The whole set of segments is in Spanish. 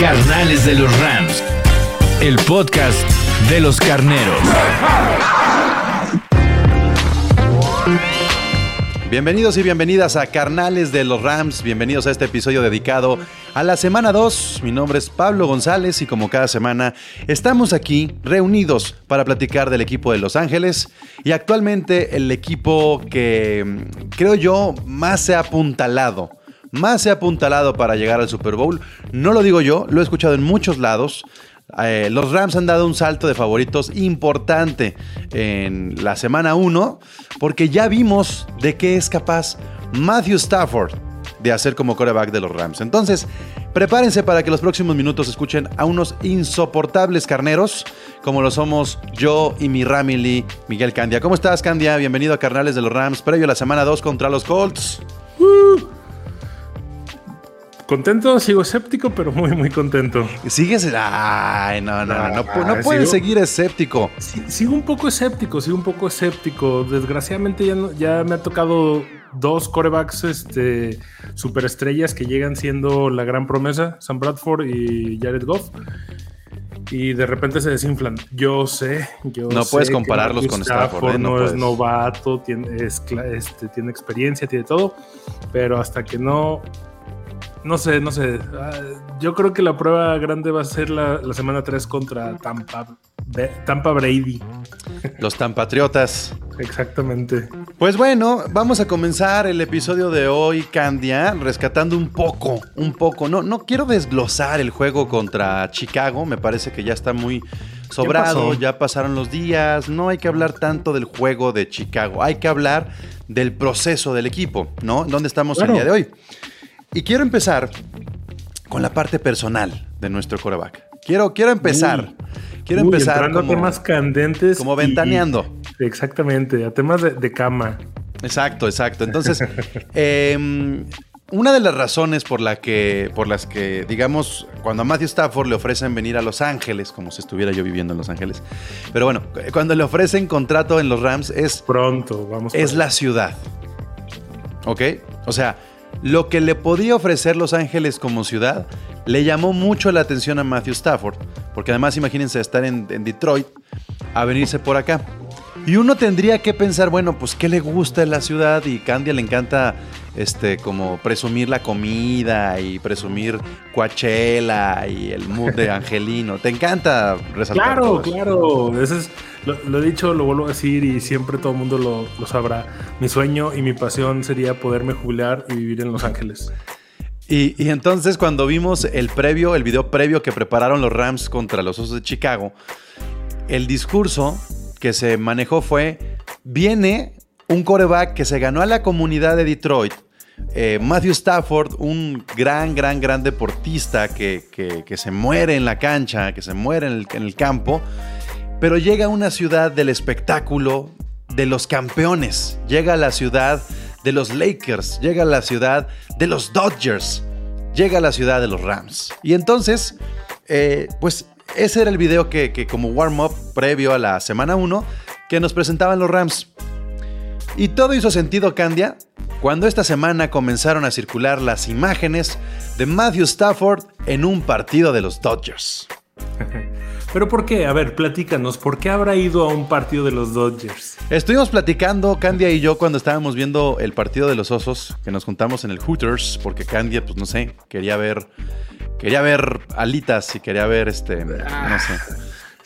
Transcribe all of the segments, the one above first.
Carnales de los Rams. El podcast de los carneros. Bienvenidos y bienvenidas a Carnales de los Rams, bienvenidos a este episodio dedicado a la semana 2. Mi nombre es Pablo González y como cada semana estamos aquí reunidos para platicar del equipo de Los Ángeles y actualmente el equipo que mm, creo yo más se ha apuntalado, más se ha apuntalado para llegar al Super Bowl. No lo digo yo, lo he escuchado en muchos lados. Eh, los Rams han dado un salto de favoritos importante en la semana 1 porque ya vimos de qué es capaz Matthew Stafford de hacer como coreback de los Rams. Entonces, prepárense para que los próximos minutos escuchen a unos insoportables carneros como lo somos yo y mi Ramily Miguel Candia. ¿Cómo estás, Candia? Bienvenido a Carnales de los Rams, previo a la semana 2 contra los Colts. Contento, sigo escéptico, pero muy, muy contento. Sigues. Ay, no, no, no, no, pu- no puedes seguir escéptico. Sí, sigo un poco escéptico, sigo un poco escéptico. Desgraciadamente ya, no- ya me ha tocado dos corebacks este, superestrellas que llegan siendo la gran promesa, Sam Bradford y Jared Goff. Y de repente se desinflan. Yo sé, yo No sé puedes que compararlos con Stafford, ¿eh? No no, puedes. es novato, tiene, es cla- este, tiene experiencia, tiene todo. Pero hasta que no no sé, no sé. Ah, Yo creo que la prueba grande va a ser la, la semana 3 contra Tampa, Be- Tampa Brady. Los Tampatriotas. Exactamente. Pues bueno, vamos a comenzar el episodio de hoy, Candia, rescatando un poco, un poco. No, no quiero desglosar el juego contra Chicago, me parece que ya está muy sobrado, ya pasaron los días, no hay que hablar tanto del juego de Chicago, hay que hablar del proceso del equipo, ¿no? ¿Dónde estamos Claro. el día de hoy? Y quiero empezar con la parte personal de nuestro coreback. Quiero, quiero empezar. quiero Uy, empezar como, a temas candentes. como y- ventaneando. exactamente, a temas de, de cama. Exacto, exacto. Entonces, em, una de las razones por, la que, por las que, digamos, cuando a Matthew Stafford le ofrecen venir a Los Ángeles, como si estuviera yo viviendo en Los Ángeles, pero bueno, cuando le ofrecen contrato en los Rams es, Pronto, vamos. es la ciudad. ¿Ok? O sea, lo que le podía ofrecer Los Ángeles como ciudad le llamó mucho la atención a Matthew Stafford, porque además imagínense estar en, en Detroit a venirse por acá. Y uno tendría que pensar, bueno, pues qué le gusta en la ciudad y Candia le encanta este como presumir la comida y presumir Coachella y el mood de Angelino. Te encanta resaltar Claro, todo eso. claro. Ese es, lo, lo he dicho, lo vuelvo a decir y siempre todo el mundo lo, lo sabrá. Mi sueño y mi pasión sería poderme jubilar y vivir en Los Ángeles. Y, y entonces cuando vimos el previo, el video previo que prepararon los Rams contra los Osos de Chicago, el discurso que se manejó fue, viene un coreback que se ganó a la comunidad de Detroit, eh, Matthew Stafford, un gran, gran, gran deportista que, que- se muere en la cancha, que se muere en el, en el campo, pero llega a una ciudad del espectáculo, de los campeones, llega a la ciudad de los Lakers, llega a la ciudad de los Dodgers, llega a la ciudad de los Rams. Y entonces, eh, pues ese era el video que, que como warm-up previo a la semana 1 que nos presentaban los Rams. Y todo hizo sentido, Candia, cuando esta semana comenzaron a circular las imágenes de Matthew Stafford en un partido de los Dodgers. Pero ¿por qué? A ver, platícanos, ¿por qué habrá ido a un partido de los Dodgers? Estuvimos platicando, Candia y yo, cuando estábamos viendo el partido de los osos, que nos juntamos en el Hooters, porque Candia, pues no sé, quería ver, quería ver alitas y quería ver este, no sé.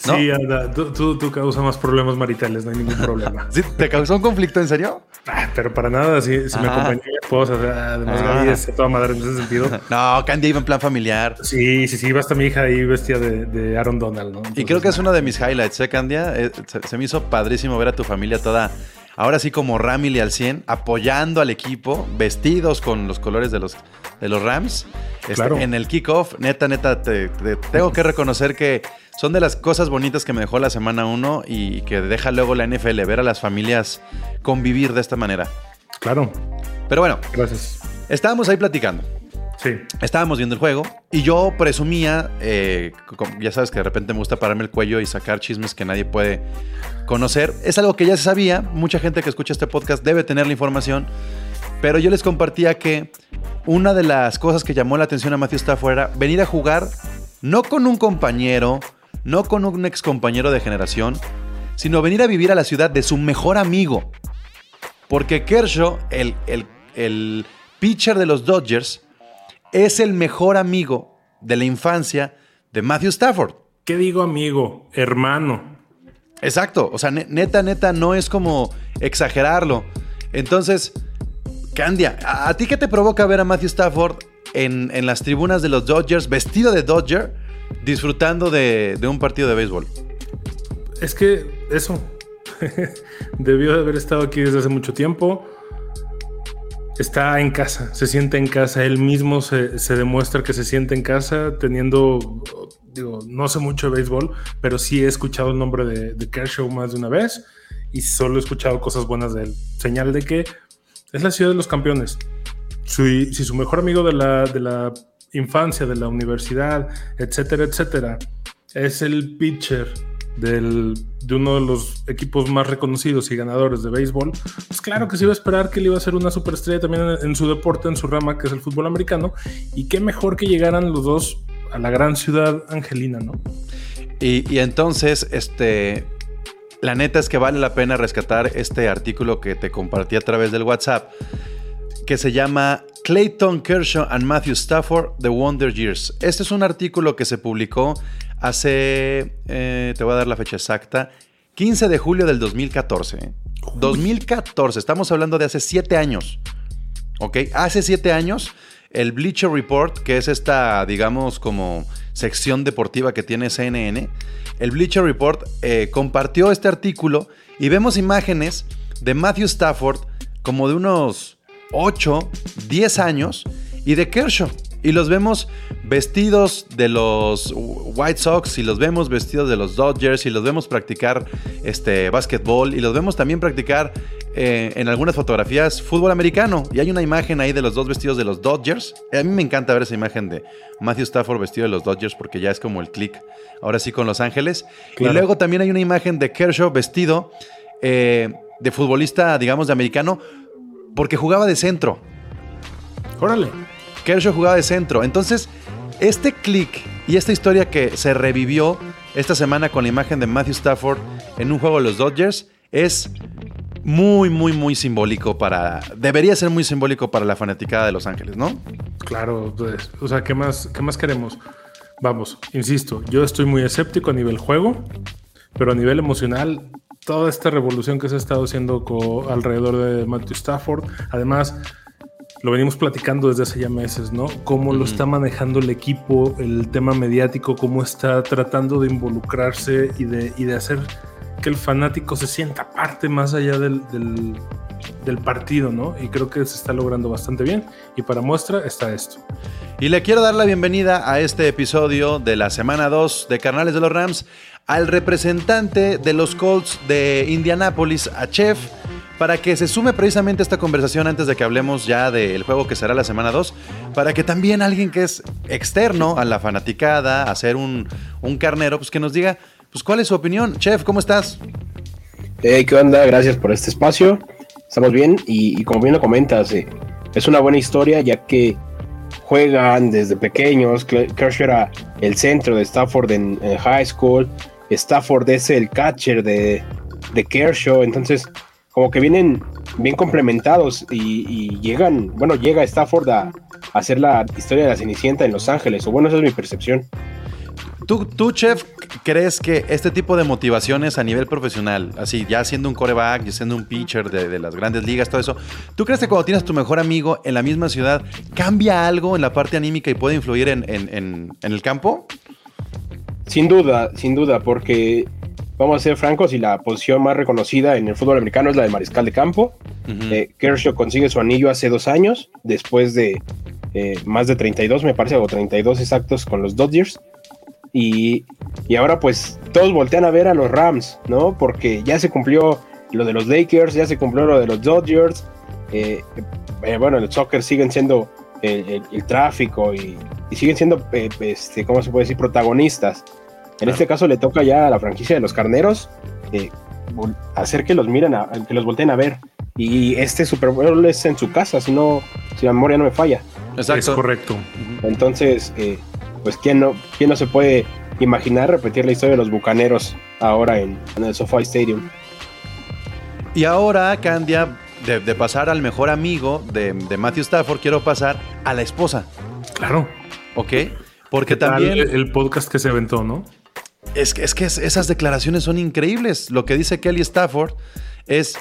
¿No? Sí, anda, tú, tú, tú causas más problemas maritales, no hay ningún problema. ¿Sí? ¿Te causó un conflicto en serio? Ah, pero para nada, si, si me acompañó mi esposa, además Ah. Gaby es toda madre en ese sentido. No, Candia iba en plan familiar. Sí, sí, sí, iba hasta mi hija ahí vestida de, de Aaron Donald, ¿no? Y creo que es uno de mis highlights, ¿eh, Candia? Eh, se, se me hizo padrísimo ver a tu familia toda ahora sí como Ramily al 100, apoyando al equipo, vestidos con los colores de los, de los Rams. Este, Claro. En el kickoff, neta, neta, te, te- tengo que reconocer que son de las cosas bonitas que me dejó la semana 1 y que deja luego la NFL, ver a las familias convivir de esta manera. Claro, Pero bueno, gracias. estábamos ahí platicando. Estábamos viendo el juego y yo presumía, eh, ya sabes que de repente me gusta pararme el cuello y sacar chismes que nadie puede conocer. Es algo que ya se sabía, mucha gente que escucha este podcast debe tener la información, pero yo les compartía que una de las cosas que llamó la atención a Matthew Stafford era venir a jugar no con un compañero, no con un ex compañero de generación, sino venir a vivir a la ciudad de su mejor amigo. Porque Kershaw, el, el, el pitcher de los Dodgers, es el mejor amigo de la infancia de Matthew Stafford. ¿qué digo amigo? Hermano. Exacto, o sea, ne- neta, neta, no es como exagerarlo. Entonces, Candia, ¿a, a ti qué te provoca ver a Matthew Stafford en, en las tribunas de los Dodgers, vestido de Dodger, disfrutando de, de un partido de béisbol? Es que eso debió de haber estado aquí desde hace mucho tiempo. Está en casa, se siente en casa. Él mismo se, se demuestra que se siente en casa, teniendo, digo, no sé mucho de béisbol, pero sí he escuchado el nombre de, de Kershaw más de una vez y solo he escuchado cosas buenas de él. Señal de que es la ciudad de los campeones. Si, si su mejor amigo de la, de la infancia, de la universidad, etcétera, etcétera, es el pitcher del, de uno de los equipos más reconocidos y ganadores de béisbol, pues claro que se iba a esperar que él iba a ser una superestrella también en, en su deporte, en su rama, que es el fútbol americano. Y qué mejor que llegaran los dos a la gran ciudad angelina, ¿no? Y, y entonces, este, la neta es que vale la pena rescatar este artículo que te compartí a través del WhatsApp, que se llama Clayton Kershaw and Matthew Stafford, The Wonder Years. Este es un artículo que se publicó hace, eh, te voy a dar la fecha exacta, 15 de julio del 2014. ¿eh? 2014, estamos hablando de hace 7 años. ¿Ok? Hace 7 años, el Bleacher Report, que es esta, digamos, como sección deportiva que tiene CNN, el Bleacher Report eh, compartió este artículo y vemos imágenes de Matthew Stafford como de unos 8, 10 años y de Kershaw. Y los vemos vestidos de los White Sox y los vemos vestidos de los Dodgers y los vemos practicar este básquetbol y los vemos también practicar eh, en algunas fotografías fútbol americano. Y hay una imagen ahí de los dos vestidos de los Dodgers. A mí me encanta ver esa imagen de Matthew Stafford vestido de los Dodgers porque ya es como el click ahora sí con Los Ángeles. Claro. Y luego también hay una imagen de Kershaw vestido eh, de futbolista, digamos, de americano porque jugaba de centro. Órale. Kershaw jugaba de centro. Entonces, este click y esta historia que se revivió esta semana con la imagen de Matthew Stafford en un juego de los Dodgers es muy, muy, muy simbólico para. Debería ser muy simbólico para la fanaticada de Los Ángeles, ¿no? Claro, pues, o sea, ¿qué más, ¿qué más queremos? Vamos, insisto, yo estoy muy escéptico a nivel juego, pero a nivel emocional, toda esta revolución que se ha estado haciendo alrededor de Matthew Stafford, además, lo venimos platicando desde hace ya meses, ¿no? Cómo lo está manejando el equipo, el tema mediático, cómo está tratando de involucrarse y de, y de hacer que el fanático se sienta parte más allá del, del- del partido, ¿no? Y creo que se está logrando bastante bien. Y para muestra está esto. Y le quiero dar la bienvenida a este episodio de la semana 2 de Carnales de los Rams al representante de los Colts de Indianápolis, a Chef, para que se sume precisamente a esta conversación antes de que hablemos ya del juego que será la semana 2, para que también alguien que es externo a la fanaticada, a ser un, un carnero, pues que nos diga, pues cuál es su opinión. Chef, ¿cómo estás? Hey, ¿qué onda? Gracias por este espacio. Estamos bien y, como bien lo comentas, eh, es una buena historia ya que juegan desde pequeños. Kershaw era el centro de Stafford en, en high school. Stafford es el catcher de, de Kershaw. Entonces, como que vienen bien complementados y, y llegan, bueno, llega Stafford a, a hacer la historia de la Cenicienta en Los Ángeles. O bueno, esa es mi percepción. ¿Tú, tú, Chef, crees que este tipo de motivaciones a nivel profesional, así ya siendo un coreback, ya siendo un pitcher de, de las grandes ligas, todo eso, ¿tú crees que cuando tienes tu mejor amigo en la misma ciudad, cambia algo en la parte anímica y puede influir en, en- en- en el campo? Sin duda, sin duda, porque vamos a ser francos, y la posición más reconocida en el fútbol americano es la de mariscal de campo. Eh, Kershaw consigue su anillo hace dos años, después de eh, más de 32, me parece, o 32 exactos con los Dodgers. Y, y ahora pues todos voltean a ver a los Rams, ¿no? Porque ya se cumplió lo de los Lakers, ya se cumplió lo de los Dodgers. Eh, bueno, el soccer siguen siendo el, el- el tráfico y, y siguen siendo, este, ¿cómo se puede decir?, protagonistas. En este caso le toca ya a la franquicia de los carneros eh, hacer que los miren, a, que los volteen a ver. Y este Super Bowl es en su casa, si no, si la memoria no me falla. Es correcto. Entonces, eh, pues ¿quién no, quién no se puede imaginar repetir la historia de los bucaneros ahora en, en el SoFi Stadium. Y ahora, Candia, de, de pasar al mejor amigo de, de Matthew Stafford, quiero pasar a la esposa, Claro. ¿ok? Porque ¿Qué tal también el, el podcast que se aventó, ¿no? Es, que- es que es- esas declaraciones son increíbles. Lo que dice Kelly Stafford es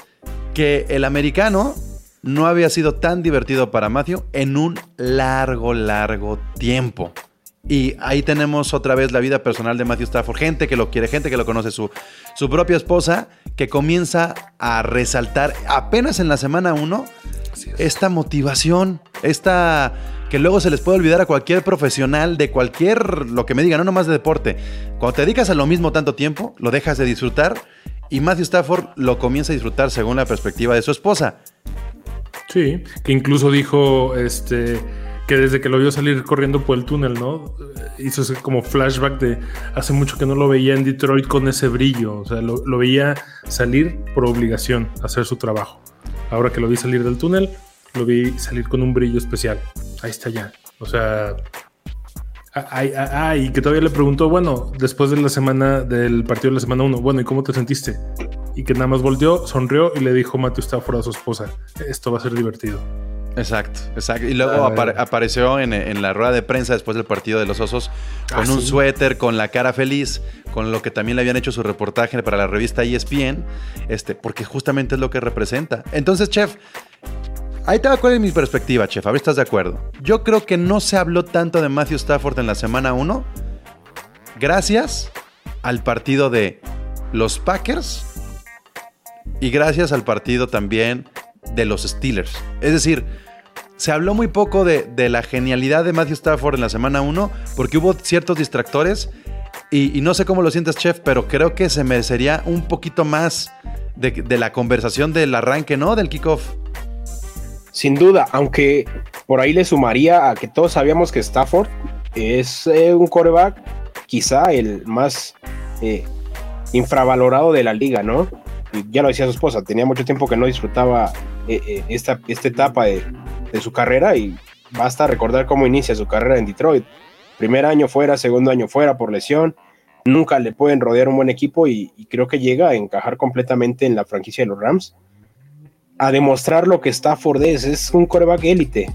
que el americano no había sido tan divertido para Matthew en un largo, largo tiempo. Y ahí tenemos otra vez la vida personal de Matthew Stafford. Gente que lo quiere, gente que lo conoce, su, su propia esposa, que comienza a resaltar apenas en la semana 1 esta motivación, esta que luego se les puede olvidar a cualquier profesional de cualquier, lo que me diga, no nomás de deporte. Cuando te dedicas a lo mismo tanto tiempo, lo dejas de disfrutar y Matthew Stafford lo comienza a disfrutar según la perspectiva de su esposa. Sí, que incluso dijo este que desde que lo vio salir corriendo por el túnel, ¿no? Eh, Hizo ese como flashback de hace mucho que no lo veía en Detroit con ese brillo. O sea, lo, lo veía salir por obligación, hacer su trabajo. Ahora que lo vi salir del túnel, lo vi salir con un brillo especial. Ahí está ya. O sea. Ah, ay, ah, y que todavía le preguntó, bueno, después de la semana, del partido de la semana 1, bueno, ¿y cómo te sentiste? Y que nada más volteó, sonrió y le dijo Matthew Stafford a su esposa, esto va a ser divertido. Exacto, exacto. Y luego apare- apareció en, en la rueda de prensa después del partido de los Osos con Ah, un sí. suéter, con la cara feliz, con lo que también le habían hecho su reportaje para la revista ESPN, este, porque justamente es lo que representa. Entonces, chef, ahí te va cuál mi perspectiva, chef. A ver, ¿estás de acuerdo? Yo creo que no se habló tanto de Matthew Stafford en la semana 1, gracias al partido de los Packers y gracias al partido también de los Steelers. Es decir, se habló muy poco de, de la genialidad de Matthew Stafford en la semana 1 porque hubo ciertos distractores y, no sé cómo lo sientes, chef, pero creo que se merecería un poquito más de la conversación del arranque, ¿no? Del kickoff. Sin duda, aunque por ahí le sumaría a que todos sabíamos que Stafford es eh, un coreback quizá el más eh, infravalorado de la liga, ¿no? Y ya lo decía su esposa, tenía mucho tiempo que no disfrutaba eh, esta, esta etapa de, su carrera y basta recordar cómo inicia su carrera en Detroit. Primer año fuera, segundo año fuera por lesión, nunca le pueden rodear un buen equipo y creo que llega a encajar completamente en la franquicia de los Rams a demostrar lo que Stafford es. Es un coreback élite.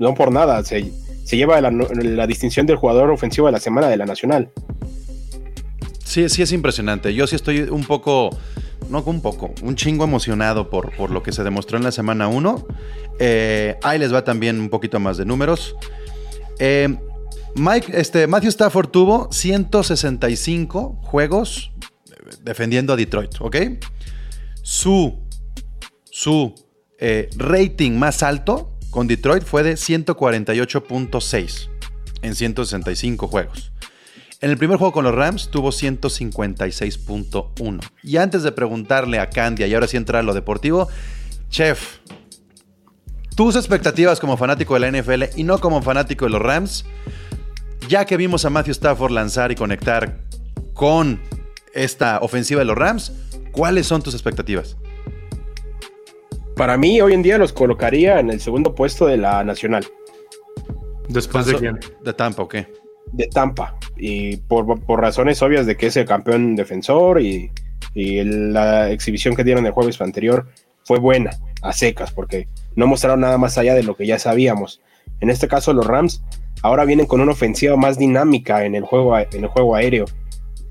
No por nada. Se, se lleva la, distinción del jugador ofensivo de la semana de la Nacional. Sí, sí es impresionante. Yo sí estoy un poco, no un poco, un chingo emocionado por, por lo que se demostró en la semana 1. Eh, ahí les va también un poquito más de números. Eh, Mike, este, Matthew Stafford tuvo 165 juegos defendiendo a Detroit, ¿ok? Su, su eh, rating más alto con Detroit fue de 148.6 en 165 juegos. En el primer juego con los Rams tuvo 156.1. Y antes de preguntarle a Candia y ahora sí entrar a lo deportivo, Chef, tus expectativas como fanático de la NFL y no como fanático de los Rams, ya que vimos a Matthew Stafford lanzar y conectar con esta ofensiva de los Rams, ¿cuáles son tus expectativas? Para mí, hoy en día los colocaría en el segundo puesto de la Nacional. ¿Después de quién? De Tampa, ¿o qué? De Tampa. Y por, por, razones obvias de que es el campeón defensor y, y la exhibición que dieron el jueves anterior fue buena, a secas, porque no mostraron nada más allá de lo que ya sabíamos. En este caso, los Rams ahora vienen con una ofensiva más dinámica en el juego, en el juego aéreo.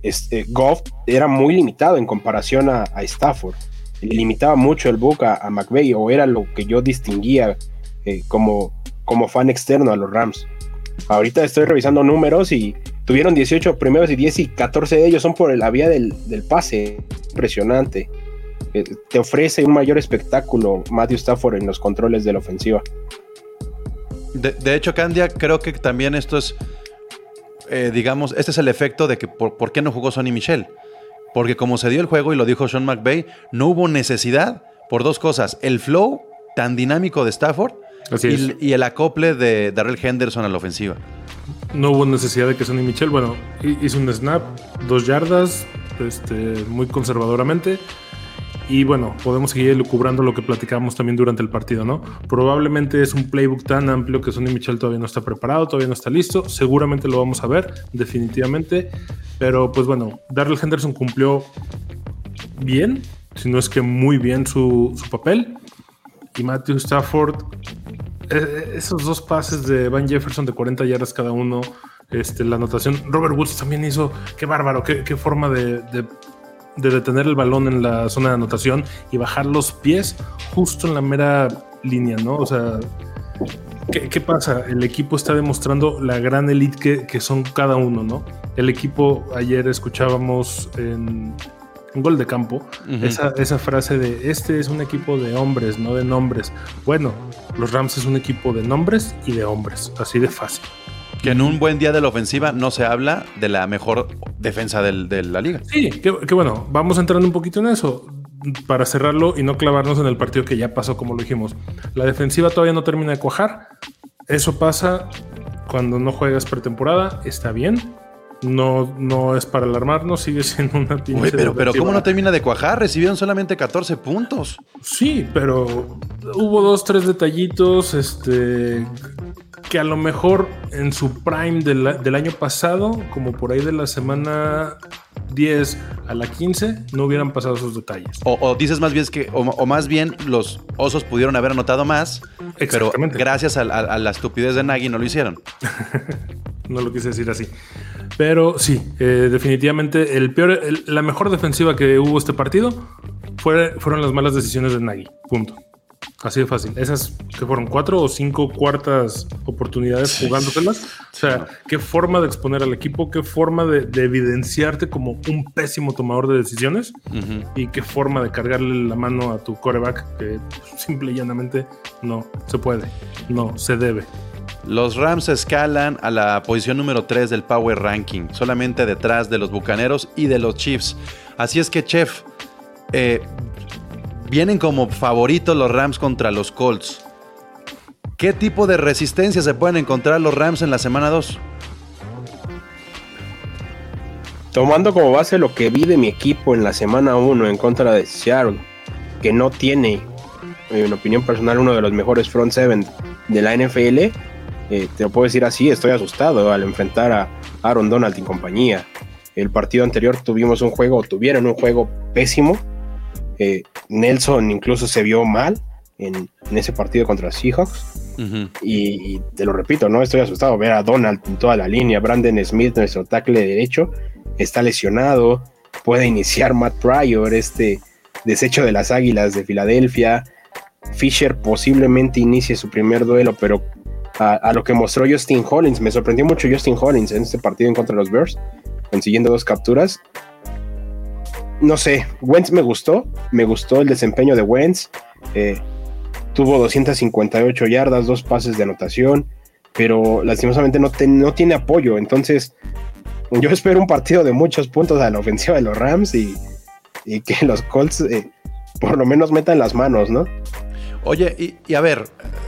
Este, Goff era muy limitado en comparación a, a Stafford. Limitaba mucho el book a, a McVeigh, o era lo que yo distinguía eh, como, como fan externo a los Rams. Ahorita estoy revisando números y, tuvieron 18 primeros y 10 y 14 de ellos son por la vía del, pase. Impresionante. Eh, te ofrece un mayor espectáculo Matthew Stafford en los controles de la ofensiva. De, de hecho, Candia, creo que también esto es, eh, digamos, este es el efecto de que por, por qué no jugó Sonny Michel. Porque como se dio el juego y lo dijo Sean McVay, no hubo necesidad por dos cosas. El flow tan dinámico de Stafford y, y el acople de Darrell Henderson a la ofensiva. No hubo necesidad de que Sonny Michel, bueno, hi- hizo un snap, dos yardas, este, muy conservadoramente. Y bueno, podemos seguir elucubrando lo que platicábamos también durante el partido, ¿no? Probablemente es un playbook tan amplio que Sonny Michel todavía no está preparado, todavía no está listo. Seguramente lo vamos a ver, definitivamente. Pero pues bueno, Darrell Henderson cumplió bien, si no es que muy bien su, su papel. Y Matthew Stafford eh, esos dos pases de Van Jefferson de 40 yardas cada uno, este, la anotación. Robert Woods también hizo, qué bárbaro, qué, qué forma de- de detener el balón en la zona de anotación y bajar los pies justo en la mera línea, ¿no? O sea, ¿qué, qué pasa? El equipo está demostrando la gran elite que, que son cada uno, ¿no? El equipo, ayer escuchábamos en un gol de campo, esa, esa frase de este es un equipo de hombres, no de nombres. Bueno, los Rams es un equipo de nombres y de hombres, así de fácil. Que en un buen día de la ofensiva no se habla de la mejor defensa de la liga. Sí, que bueno, vamos entrando un poquito en eso para cerrarlo y no clavarnos en el partido que ya pasó, como lo dijimos. La defensiva todavía no termina de cuajar. Eso pasa cuando no juegas pretemporada, está bien. No, no es para alarmarnos, sigue siendo una pinche Güey, pero, pero ¿cómo no termina de cuajar? Recibieron solamente 14 puntos. Sí, pero hubo dos, tres detallitos, este, que a lo mejor en su prime del, del año pasado, como por ahí de la semana 10 a la 15, no hubieran pasado esos detalles. O, o dices más bien que, o, o más bien los osos pudieron haber anotado más, pero gracias a, a- a la estupidez de Nagy no lo hicieron. No lo quise decir así. Pero sí, eh, definitivamente el peor, el- la mejor defensiva que hubo este partido fue, fueron las malas decisiones de Nagy. Punto. Así de fácil. Esas que fueron cuatro o cinco cuartas oportunidades jugándoselas. O sea, qué forma de exponer al equipo, qué forma de, de evidenciarte como un pésimo tomador de decisiones Ujú. y qué forma de cargarle la mano a tu coreback que simple y llanamente no se puede, no se debe. Los Rams escalan a la posición número 3 del Power Ranking, solamente detrás de los Bucaneros y de los Chiefs. Así es que, Chef, eh, vienen como favoritos los Rams contra los Colts. ¿Qué tipo de resistencia se pueden encontrar los Rams en la semana 2? Tomando como base lo que vi de mi equipo en la semana 1 en contra de Seattle, que no tiene, en opinión personal, uno de los mejores front seven de la NFL, eh, te lo puedo decir así, estoy asustado al enfrentar a Aaron Donald y compañía. El partido anterior tuvimos un juego, tuvieron un juego pésimo. Eh, Nelson incluso se vio mal en, en ese partido contra Seahawks. Y, y te lo repito, no estoy asustado ver a Donald en toda la línea. Brandon Smith, nuestro tackle derecho, está lesionado. Puede iniciar Matt Pryor, este desecho de las Águilas de Filadelfia. Fisher posiblemente inicie su primer duelo, pero a, lo que mostró Justin Hollins, me sorprendió mucho Justin Hollins en este partido en contra de los Bears, consiguiendo dos capturas. No sé, Wentz me gustó, me gustó el desempeño de Wentz. eh, tuvo 258 yardas, dos pases de anotación, pero lastimosamente no, te- no tiene apoyo. Entonces, yo espero un partido de muchos puntos a la ofensiva de los Rams y, y que los Colts eh, por lo menos metan las manos, ¿no? Oye, y, a ver,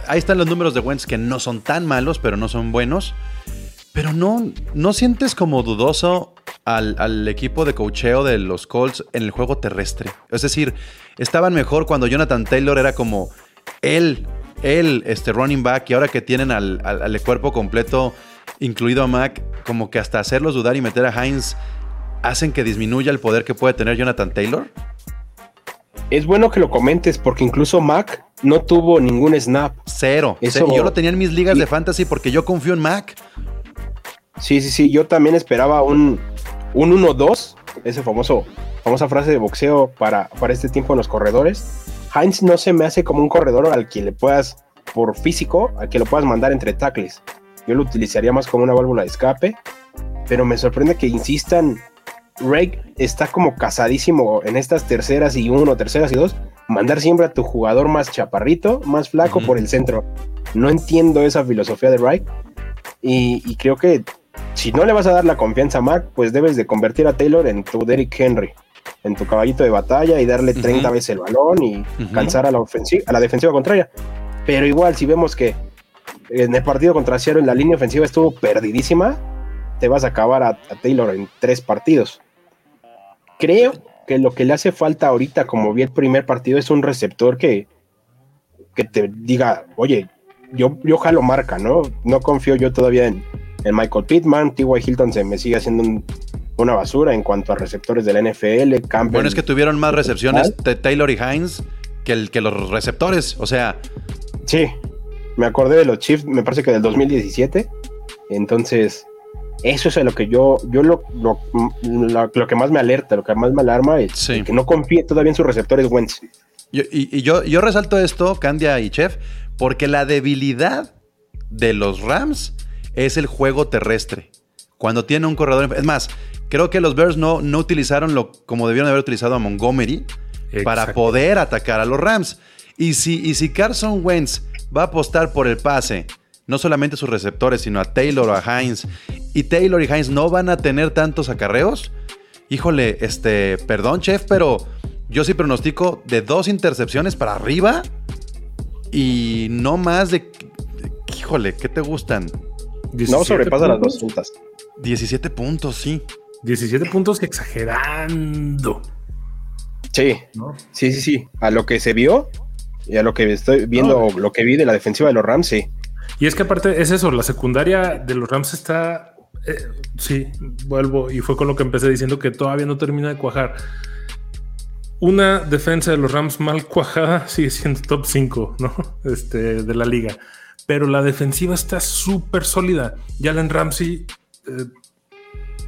ahí están los números de Wentz que no son tan malos, pero no son buenos. Pero no, ¿no sientes como dudoso al, al equipo de cocheo de los Colts en el juego terrestre? Es decir, estaban mejor cuando Jonathan Taylor era como él, él, este running back, y ahora que tienen al, al- al cuerpo completo, incluido a Mac, como que hasta hacerlos dudar y meter a Hines, hacen que disminuya el poder que puede tener Jonathan Taylor. Es bueno que lo comentes porque incluso Mac no tuvo ningún snap. Cero. Eso- Cero. Yo lo tenía en mis ligas y- de fantasy porque yo confío en Mac. Sí, sí, sí, yo también esperaba un, un 1-2, ese famoso, famosa frase de boxeo para, para este tiempo en los corredores. Heinz no se me hace como un corredor al que le puedas, por físico, al que lo puedas mandar entre tackles. Yo lo utilizaría más como una válvula de escape. pero me sorprende que insistan. Rake está como casadísimo en estas terceras y uno, terceras y dos, mandar siempre a tu jugador más chaparrito, más flaco por el centro. No entiendo esa filosofía de Rake y, y creo que si no le vas a dar la confianza a Mac, pues debes de convertir a Taylor en tu Derrick Henry, en tu caballito de batalla y darle 30 Ujú. veces el balón y cansar a la, ofensiva, a la defensiva contraria. Pero igual, si vemos que en el partido contra Seattle la línea ofensiva estuvo perdidísima, te vas a acabar a, a Taylor en tres partidos. Creo que lo que le hace falta ahorita, como vi el primer partido, es un receptor que, que te diga, oye, yo, yo jalo marca, ¿no? No confío yo todavía en, en Michael Pittman, T.Y. Hilton se me sigue haciendo un- una basura en cuanto a receptores del NFL, Campbell. Bueno, es que tuvieron más recepciones de Taylor y Hines que, el, que los receptores. O sea, Sí, me acordé de los Chiefs, me parece que del 2017. Entonces, eso es a lo que yo, yo lo, lo, lo- lo que más me alerta, lo que más me alarma es Sí. que no confíe todavía en sus receptores Wentz. Yo- y, y yo, yo resalto esto, Candia y Chef, porque la debilidad de los Rams es el juego terrestre. Cuando tiene un corredor. Es más, creo que los Bears no, no utilizaron lo como debieron haber utilizado a Montgomery para poder atacar a los Rams. Y si, y si Carson Wentz va a apostar por el pase, no solamente a sus receptores, sino a Taylor o a Hines, y Taylor y Hines no van a tener tantos acarreos, híjole, este, perdón, chef, pero yo sí pronostico de dos intercepciones para arriba y no más de, híjole, ¿qué te gustan? No 17 sobrepasa las puntos, 200. 17 puntos, sí. 17 puntos exagerando. Sí, ¿no? sí, sí, sí. A lo que se vio y a lo que estoy viendo, lo que vi de la defensiva de los Rams, sí. Y es que aparte es eso, la secundaria de los Rams está. eh, sí, vuelvo y fue con lo que empecé diciendo que todavía no termina de cuajar. Una defensa de los Rams mal cuajada sigue siendo top 5, ¿no? Este, de la liga. Pero la defensiva está súper sólida. Jalen Ramsey eh,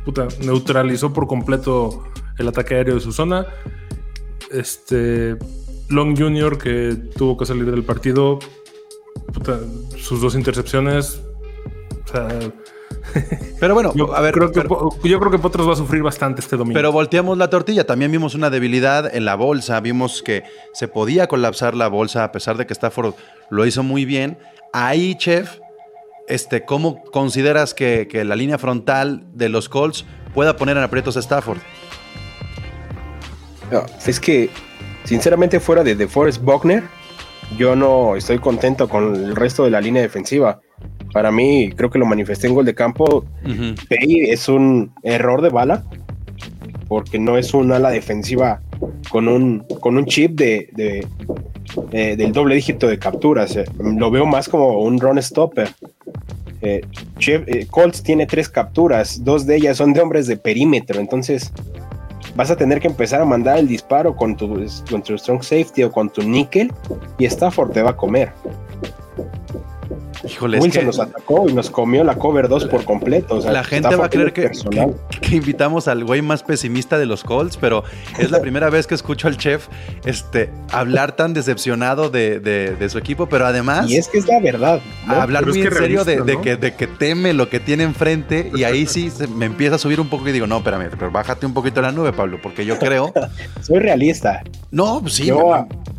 puta, neutralizó por completo el ataque aéreo de su zona. Este Long Jr. que tuvo que salir del partido puta, sus dos intercepciones. O sea, Pero bueno, yo, a ver, creo que, pero- Po- yo creo que Potros va a sufrir bastante este domingo. Pero volteamos la tortilla. También vimos una debilidad en la bolsa. Vimos que se podía colapsar la bolsa a pesar de que Stafford lo hizo muy bien. Ahí, chef, este, ¿cómo consideras que, que la línea frontal de los Colts pueda poner en aprietos a Stafford? No, es que, sinceramente, fuera de DeForest Buckner, yo no estoy contento con el resto de la línea defensiva. Para mí, creo que lo manifesté en gol de campo. Pay es un error de bala, porque no es un ala defensiva con un, con un chip de, de- eh, del doble dígito de capturas. Eh, Lo veo más como un run stopper. Eh, Chef- eh, Colts tiene tres capturas, dos de ellas son de hombres de perímetro, entonces vas a tener que empezar a mandar el disparo con tu, con tu strong safety o con tu nickel y Stafford te va a comer. Híjole, es Wilson que nos atacó y nos comió la cover 2 por completo. o sea, la gente va a creer que, que- que invitamos al güey más pesimista de los Colts, pero es la primera vez que escucho al chef este, hablar tan decepcionado de, de- de su equipo, pero además... Y es que es la verdad. hablar muy en serio de, realista, de ¿no? que, de que teme lo que tiene enfrente y ahí sí se me empieza a subir un poco y digo, no, espérame, pero bájate un poquito la nube, Pablo, porque yo creo... Soy realista. No, pues sí. Yo, me-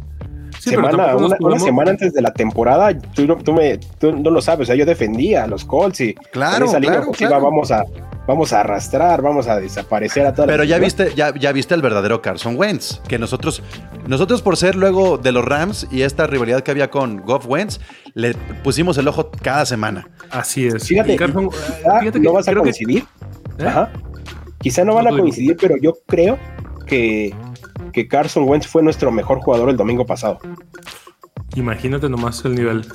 Sí, semana, una, semana antes de la temporada, tú, no- tú me, tú no lo sabes, o sea, yo defendía a los Colts y Claro, en esa línea claro, ofensiva claro. vamos a vamos a arrastrar, vamos a desaparecer a todas Pero ya viste, ya, ya viste el verdadero Carson Wentz, que nosotros, nosotros por ser luego de los Rams y esta rivalidad que había con Goff Wentz, le pusimos el ojo cada semana. Así es. Fíjate, Carson- Quizá fíjate que no vas a que- coincidir. ¿Eh? Ajá. Quizá no van No, a coincidir, pero yo creo que, que Carson Wentz fue nuestro mejor jugador el domingo pasado. Imagínate nomás el nivel.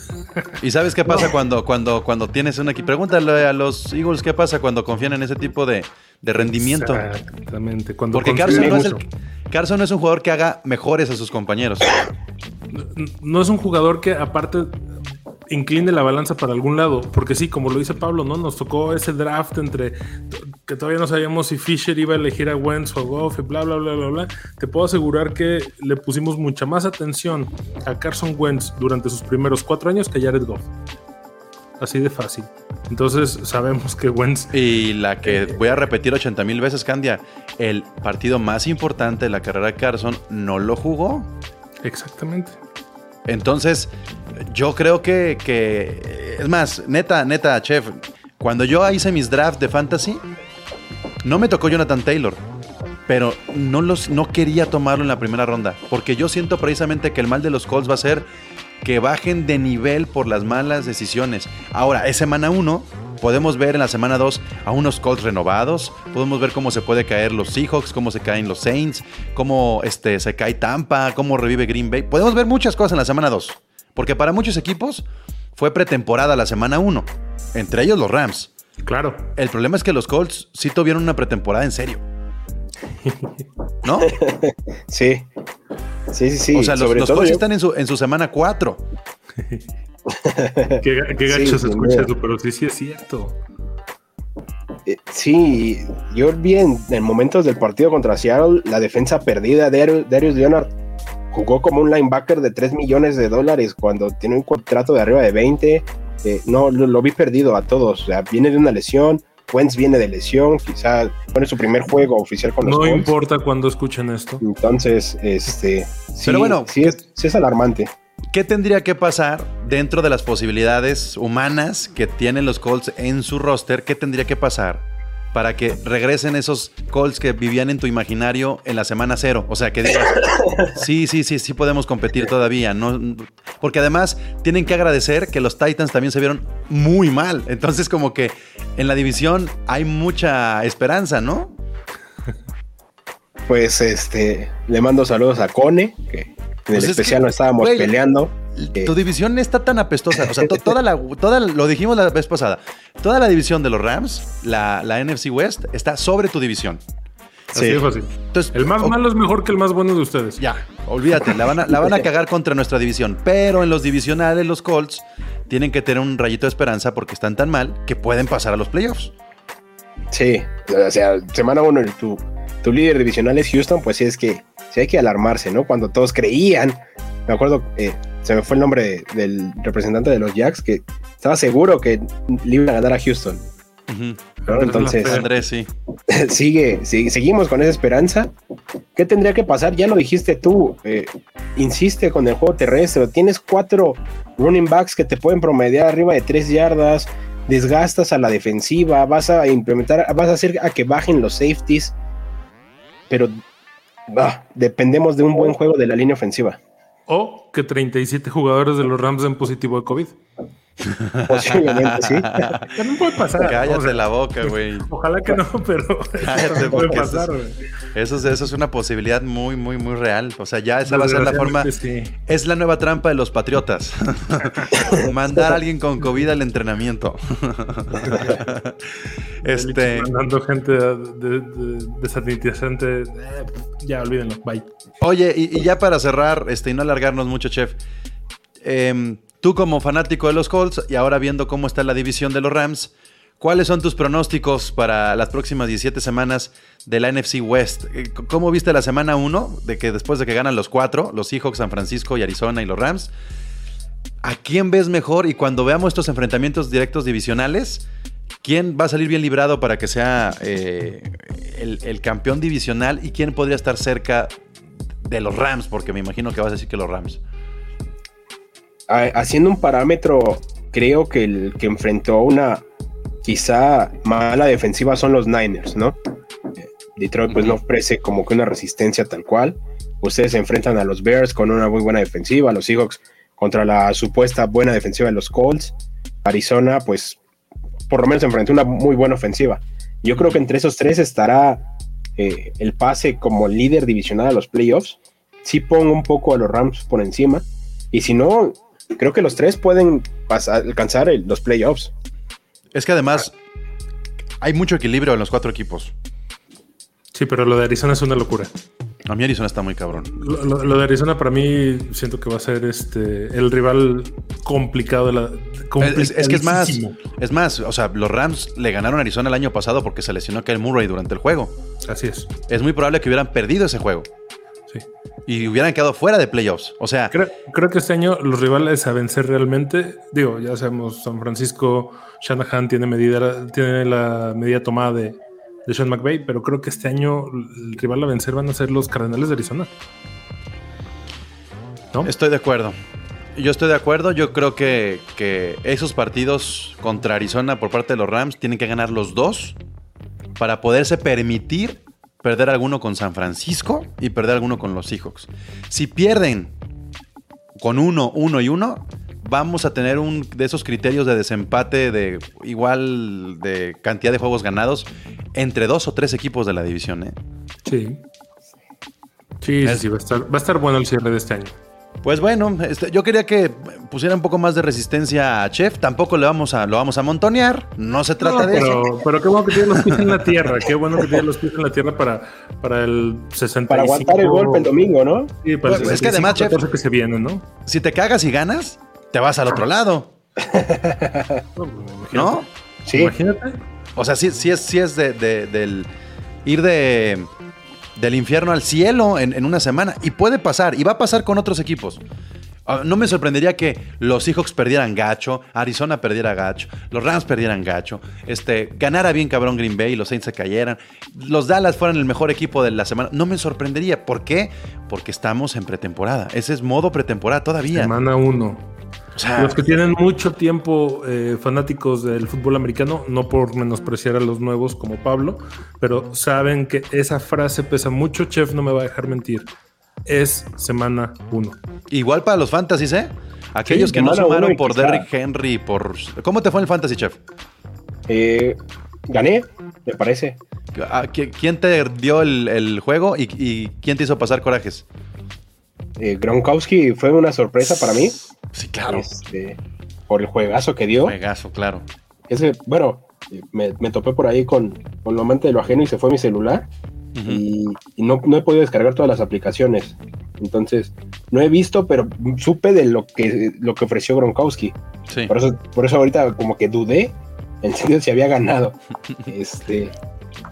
¿Y sabes qué pasa cuando, cuando, cuando tienes un equipo? Pregúntale a los Eagles qué pasa cuando confían en ese tipo de, de rendimiento. Exactamente. Cuando Porque Carson no, es el-. Carson no es un jugador que haga mejores a sus compañeros. no es un jugador que aparte incline la balanza para algún lado, porque sí, como lo dice Pablo, ¿no? Nos tocó ese draft entre que todavía no sabíamos si Fisher iba a elegir a Wentz o a Goff y bla, bla, bla, bla, bla. Te puedo asegurar que le pusimos mucha más atención a Carson Wentz durante sus primeros cuatro años que a Jared Goff. así de fácil. Entonces sabemos que Wentz Y la que voy a repetir 80 mil veces, Candia, el partido más importante de la carrera de Carson no lo jugó. Exactamente. Entonces, yo creo que, que- es más, neta, neta, chef, cuando yo hice mis drafts de fantasy, no me tocó Jonathan Taylor, pero no, los, no quería tomarlo en la primera ronda, porque yo siento precisamente que el mal de los Colts va a ser que bajen de nivel por las malas decisiones. Ahora, es semana 1, podemos ver en la semana 2 a unos Colts renovados, podemos ver cómo se puede caer los Seahawks, cómo se caen los Saints, cómo este, se cae Tampa, cómo revive Green Bay. Podemos ver muchas cosas en la semana 2, porque para muchos equipos fue pretemporada la semana 1, entre ellos los Rams. Claro. El problema es que los Colts sí tuvieron una pretemporada en serio. ¿No? Sí. Sí, sí, sí. o sea, los, Sobre los yo- están en su, en su semana 4. Qué, qué Sí, gacho se escucha eso, pero sí, sí es cierto. Eh, Sí, yo vi en, en momentos del partido contra Seattle la defensa perdida de Darius, Darius Leonard. Jugó como un linebacker de 3 millones de dólares cuando tiene un contrato de arriba de 20. Eh, no, lo, lo vi perdido a todos. O sea, viene de una lesión. Wentz viene de lesión. Quizá pone su primer juego oficial con los No Colts. importa cuando escuchen esto. Entonces, este. Sí, Pero bueno, sí es, sí es alarmante. ¿Qué tendría que pasar dentro de las posibilidades humanas que tienen los Colts en su roster? ¿Qué tendría que pasar para que regresen esos Colts que vivían en tu imaginario en la semana cero? O sea, que digas, sí, sí, sí, sí podemos competir todavía. No, porque además tienen que agradecer que los Titans también se vieron muy mal. Entonces, como que en la división hay mucha esperanza, ¿no? Pues este. Le mando saludos a Cone, que en Pues el es especial no estábamos güey, peleando. Eh, Tu división está tan apestosa. O sea, to- toda la, toda, lo dijimos la vez pasada. Toda la división de los Rams, la, la NFC West, está sobre tu división. Así Sí. de fácil. Entonces, El más o- malo es mejor que el más bueno de ustedes. Ya, olvídate, la van, a, la van a cagar contra nuestra división. Pero en los divisionales, los Colts tienen que tener un rayito de esperanza porque están tan mal que pueden pasar a los playoffs. Sí, o sea, semana uno, tu, tu líder divisional es Houston, pues sí es que sí hay que alarmarse, ¿no? Cuando todos creían, me acuerdo, eh, se me fue el nombre de- del representante de los Jacks, que estaba seguro que le iban a ganar a Houston. Andrés Entonces. Andrés, sí. sigue, sigue- seguimos con esa esperanza. ¿Qué tendría que pasar? Ya lo dijiste tú, eh, insiste con el juego terrestre. Tienes cuatro running backs que te pueden promediar arriba de tres yardas, desgastas a la defensiva, vas a implementar, vas a hacer a que bajen los safeties, pero ah, dependemos de un buen juego de la línea ofensiva. O que 37 jugadores de los Rams den positivo de COVID. Posiblemente sí. También puede pasar. Cállate o sea, la boca, güey. Ojalá que no, pero Cállate, puede pasar. eso güey. Eso, es- eso es una posibilidad muy, muy, muy real. O sea, ya esa va a ser la forma. Sí. Es la nueva trampa de los patriotas. Mandar a alguien con COVID al entrenamiento. este. Mandando gente de, de, de- desanitizante. Eh, ya, olvídenlo. Bye. Oye, y, y ya para cerrar, este, y no alargarnos mucho, chef. em, tú como fanático de los Colts y ahora viendo cómo está la división de los Rams, ¿cuáles son tus pronósticos para las próximas 17 semanas de la NFC West? Eh, ¿Cómo viste la semana 1? De que después de que ganan los cuatro, los Seahawks, San Francisco y Arizona y los Rams, ¿a quién ves mejor? Y cuando veamos estos enfrentamientos directos divisionales, ¿quién va a salir bien librado para que sea eh, el campeón divisional y quién podría estar cerca de los Rams? Porque me imagino que vas a decir que los Rams. Ha- haciendo un parámetro, creo que el que enfrentó una quizá mala defensiva son los Niners, ¿no? Detroit pues no ofrece como que una resistencia tal cual. Ustedes se enfrentan a los Bears con una muy buena defensiva, los Seahawks contra la supuesta buena defensiva de los Colts. Arizona pues por lo menos enfrentó una muy buena ofensiva. Yo creo que entre esos tres estará eh, el pase como líder divisional a los playoffs. Sí pongo un poco a los Rams por encima. Y si no, creo que los tres pueden pasar, alcanzar el- los playoffs. Es que además hay mucho equilibrio en los cuatro equipos. Sí, pero lo de Arizona es una locura. A mí Arizona está muy cabrón. Lo, lo- lo de Arizona para mí siento que va a ser este el rival complicado de la. Es, es que es más, es más, o sea, los Rams le ganaron a Arizona el año pasado porque se lesionó Kyle Murray durante el juego. Así es. Es muy probable que hubieran perdido ese juego. Sí. Y hubieran quedado fuera de playoffs. O sea, Creo, creo que este año los rivales a vencer realmente, digo, ya sabemos, San Francisco, Shanahan tiene medida, tiene la medida tomada de, de Sean McVay, pero creo que este año el rival a vencer van a ser los Cardenales de Arizona. ¿No? Estoy de acuerdo. Yo estoy de acuerdo. Yo creo que, que esos partidos contra Arizona por parte de los Rams tienen que ganar los dos para poderse permitir perder alguno con San Francisco y perder alguno con los Seahawks. Si pierden con uno, uno y uno, vamos a tener un de esos criterios de desempate de igual de cantidad de juegos ganados entre dos o tres equipos de la división. ¿eh? Sí. Sí, sí, sí, va a, estar, va a estar bueno el cierre de este año. Pues bueno, este, yo quería que pusiera un poco más de resistencia a Chef. Tampoco le vamos a, lo vamos a montonear. No se trata No, de eso. pero, pero qué bueno que tiene los pies en la tierra. Qué bueno que tiene los pies en la tierra para, para el 65. Para aguantar el golpe el domingo, ¿no? Sí, para el Pues, es que además, 65, 14 que se viene, ¿no? Si te cagas y ganas, te vas al otro lado, ¿no? Sí. Imagínate. O sea, sí, sí es, sí es de, de- del ir de, del infierno al cielo en, en una semana. Y puede pasar, y va a pasar con otros equipos. Ah, No me sorprendería que los Seahawks perdieran gacho, Arizona perdiera gacho, los Rams perdieran gacho, este, ganara bien cabrón Green Bay los Saints se cayeran, los Dallas fueran el mejor equipo de la semana. No me sorprendería. ¿Por qué? Porque estamos en pretemporada. Ese es modo pretemporada todavía. Semana 1. O sea, Los que tienen mucho tiempo eh, fanáticos del fútbol americano, no por menospreciar a los nuevos como Pablo, pero saben que esa frase pesa mucho. Chef no me va a dejar mentir. Es semana 1. Igual para los fantasies, ¿eh? Aquellos Sí, que no sumaron uno por quizá- Derrick Henry, por... ¿Cómo te fue en el fantasy, chef? Eh, gané, me parece. ¿A- qui- ¿Quién te dio el, el juego y, y quién te hizo pasar corajes? Eh, Gronkowski fue una sorpresa para mí. Sí, claro. este, por el juegazo que dio. Juegazo, claro. Ese, bueno, me, me topé por ahí con, con lo amante de lo ajeno y se fue mi celular. Ujú. y, y no, no he podido descargar todas las aplicaciones. Entonces, no he visto, pero supe de lo que, lo que ofreció Gronkowski. Sí. Por eso, por eso ahorita como que dudé en serio si había ganado. Este,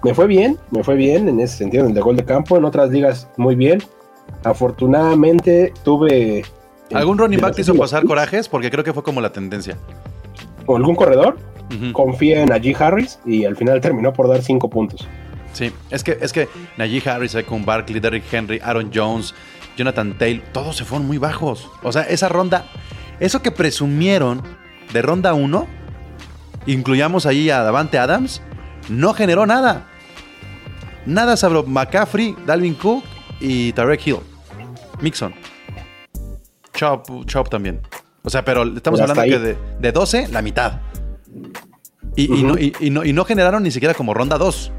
me fue bien, me fue bien en ese sentido, en el de gol de campo, en otras ligas muy bien. Afortunadamente tuve... ¿Algún running back te hizo pasar corajes? Porque creo que fue como la tendencia. ¿O algún corredor? Ujú. Confía en Najee Harris y al final terminó por dar cinco puntos. Sí, es que, es que Najee Harris, con Barkley, Derrick Henry, Aaron Jones, Jonathan Taylor, todos se fueron muy bajos. O sea, esa ronda, eso que presumieron de ronda 1, incluyamos ahí a Davante Adams, no generó nada. Nada salvo McCaffrey, Dalvin Cook y Tarek Hill. Mixon. Chop, Chop también. O sea, pero estamos Pero hablando que de, de 12, la mitad. Y, no, y- y no- y no generaron ni siquiera como ronda 2.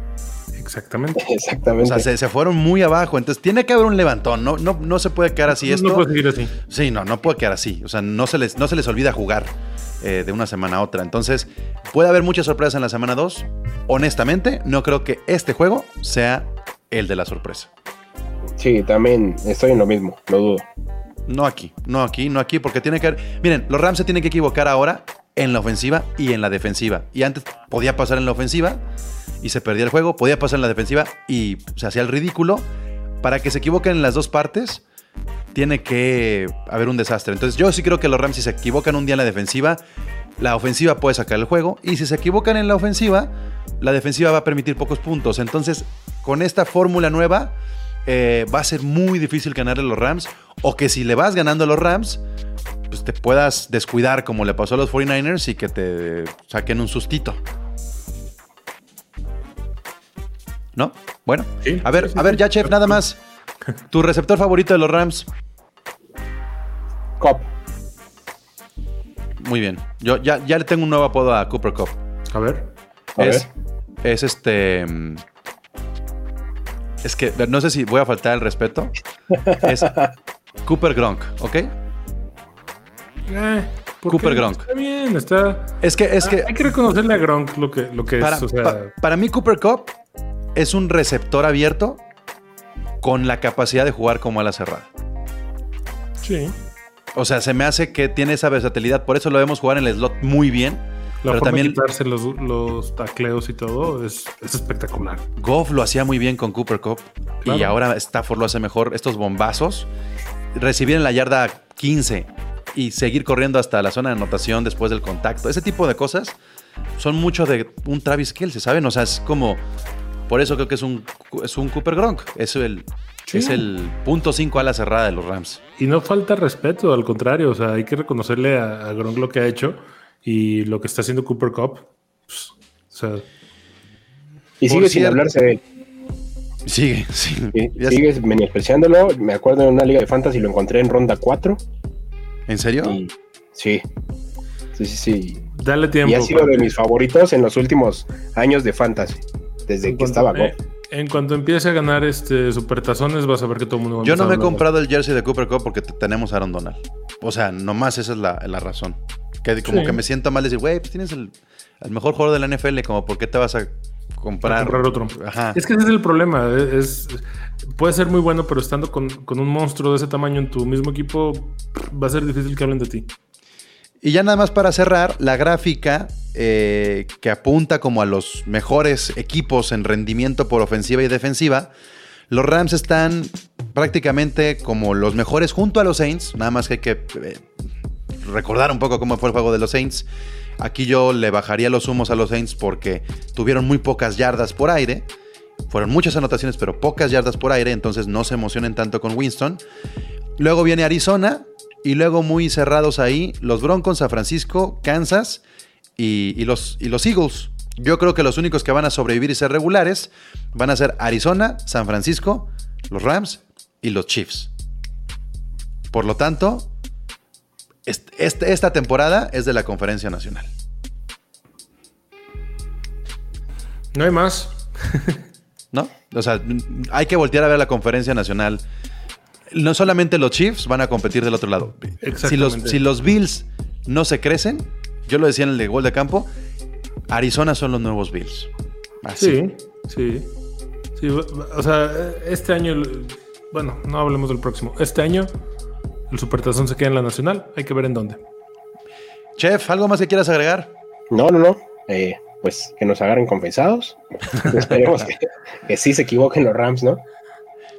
Exactamente. O Exactamente. sea, se, se fueron muy abajo. Entonces tiene que haber un levantón. No, no, no se puede quedar así esto. No puede seguir así. Sí, no, no puede quedar así. O sea, no se les, no se les olvida jugar eh, de una semana a otra. Entonces, puede haber muchas sorpresas en la semana 2. Honestamente, no creo que este juego sea el de la sorpresa. Sí, también estoy en lo mismo, lo dudo. No aquí, no aquí, no aquí, porque tiene que haber. Miren, los Rams se tienen que equivocar ahora en la ofensiva y en la defensiva. Y antes podía pasar en la ofensiva y se perdía el juego, podía pasar en la defensiva y se hacía el ridículo. Para que se equivoquen en las dos partes, tiene que haber un desastre. Entonces, yo sí creo que los Rams, si se equivocan un día en la defensiva, la ofensiva puede sacar el juego. Y si se equivocan en la ofensiva, la defensiva va a permitir pocos puntos. Entonces, con esta fórmula nueva, eh, va a ser muy difícil ganarle a los Rams. O que si le vas ganando a los Rams, pues te puedas descuidar como le pasó a los 49ers y que te saquen un sustito. ¿No? Bueno, Sí, a ver, sí, sí, a ver, sí. ya, chef, nada más. Tu receptor favorito de los Rams. Cop. Muy bien. Yo ya, ya le tengo un nuevo apodo a Cooper Cup. A ver. A es, ver. es este. Es que no sé si voy a faltar el respeto. Es Cooper Gronk, ¿ok? Eh, ¿por Cooper qué? Gronk. Está bien, está. Es que, es que Hay que reconocerle a Gronk lo que, lo que para, es. O sea, pa- para mí, Cooper Cup es un receptor abierto con la capacidad de jugar como ala cerrada. sí. O sea, se me hace que tiene esa versatilidad. Por eso lo vemos jugar en el slot muy bien. La Pero forma también- de quitarse los, los tacleos y todo es, es espectacular. Goff lo hacía muy bien con Cooper Cup y ahora Stafford lo hace mejor. Estos bombazos, recibir en la yarda 15 y seguir corriendo hasta la zona de anotación después del contacto, ese tipo de cosas son mucho de un Travis Kelce, ¿saben? O sea, es como, por eso creo que es un, es un Cooper Gronk, es el, Sí. es el punto 5 a la cerrada de los Rams. Y no falta respeto, al contrario, o sea, hay que reconocerle a, a Gronk lo que ha hecho y lo que está haciendo Cooper Cup. pues, o sea, Y sigue sin hablarse de él. Sigue, sí. Sí, Ya- Sigues menospreciándolo. Me acuerdo en una liga de fantasy lo encontré en ronda 4. ¿En serio? Y sí. Sí, sí, sí. dale tiempo. Y ha sido de mis favoritos en los últimos años de fantasy. Desde en que cuanto- estaba eh. En cuanto empiece a ganar este supertazones, vas a ver que todo el mundo va a Yo no me he comprado el jersey de Cooper Cup porque tenemos a Aaron Donald. O sea, nomás esa es la, la razón. Que como Sí. que me siento mal decir, güey, pues tienes el, el mejor jugador de la NFL, como por qué te vas a comprar, A comprar otro. Ajá. Es que ese es el problema. Es, puede ser muy bueno, pero estando con, con un monstruo de ese tamaño en tu mismo equipo, va a ser difícil que hablen de ti. Y ya nada más para cerrar, la gráfica eh, que apunta como a los mejores equipos en rendimiento por ofensiva y defensiva, los Rams están prácticamente como los mejores junto a los Saints, nada más que hay que eh, recordar un poco cómo fue el juego de los Saints. Aquí yo le bajaría los humos a los Saints porque tuvieron muy pocas yardas por aire. Fueron muchas anotaciones, pero pocas yardas por aire, entonces no se emocionen tanto con Winston. Luego viene Arizona y luego muy cerrados ahí los Broncos, San Francisco, Kansas y, los, y los Eagles. Yo creo que los únicos que van a sobrevivir y ser regulares van a ser Arizona, San Francisco, los Rams y los Chiefs. Por lo tanto, est- este- esta temporada es de la Conferencia Nacional. No hay más. ¿No? O sea, hay que voltear a ver la Conferencia Nacional. No solamente los Chiefs van a competir del otro lado. Si los, Exactamente. si los Bills no se crecen, yo lo decía en el de gol de campo, Arizona son los nuevos Bills. Así. Sí, sí. Sí, o sea, este año, bueno, no hablemos del próximo. Este año el Supertazón se queda en la Nacional. Hay que ver en dónde. Chef, ¿algo más que quieras agregar? No, no, no. Eh, pues que nos agarren confesados. Esperemos que, que sí se equivoquen los Rams, ¿no?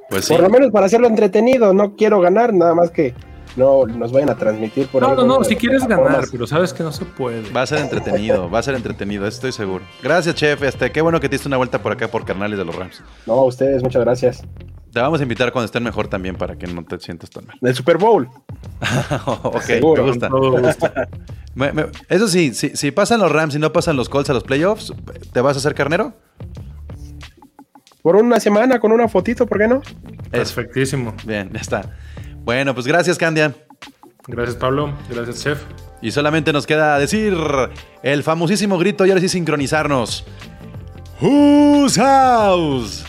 Pues sí. Por lo menos para hacerlo entretenido. No quiero ganar, nada más que no nos vayan a transmitir por No, no, no, si quieres ganar, pero sabes que no se puede. Va a ser entretenido, va a ser entretenido, estoy seguro. Gracias, Chef. Este, qué bueno que te diste una vuelta por acá por carnales de los Rams. No, a ustedes, muchas gracias. Te vamos a invitar cuando estén mejor también para que no te sientas tan mal. Del Super Bowl. ok, Seguro, me gusta. Todo gusto. Me- me- eso sí, si, si pasan los Rams y no pasan los Colts a los playoffs, ¿te vas a hacer carnero? Por una semana con una fotito, ¿por qué no? Perfectísimo. Bien, ya está. Bueno, pues gracias, Candia. Gracias, Pablo. Gracias, chef. Y solamente nos queda decir el famosísimo grito y ahora sí sincronizarnos. Whose house?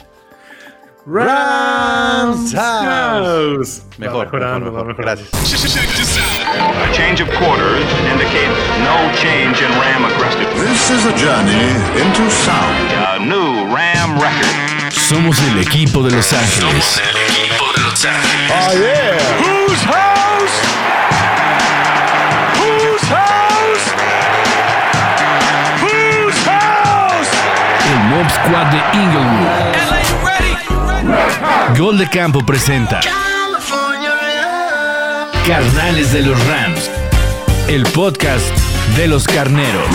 Rams house. Mejor, Va mejorando, mejor, mejor. Gracias. A change of quarters indicates no change in Ram aggressiveness. This is a journey into sound. A new Ram record. Somos el equipo de Los Ángeles. Somos el equipo de Los Ángeles. Oh, yeah. Whose house? Whose house? Whose house? El Mob Squad de Inglewood. Gol de Campo presenta Carnales de los Rams. El podcast de los carneros.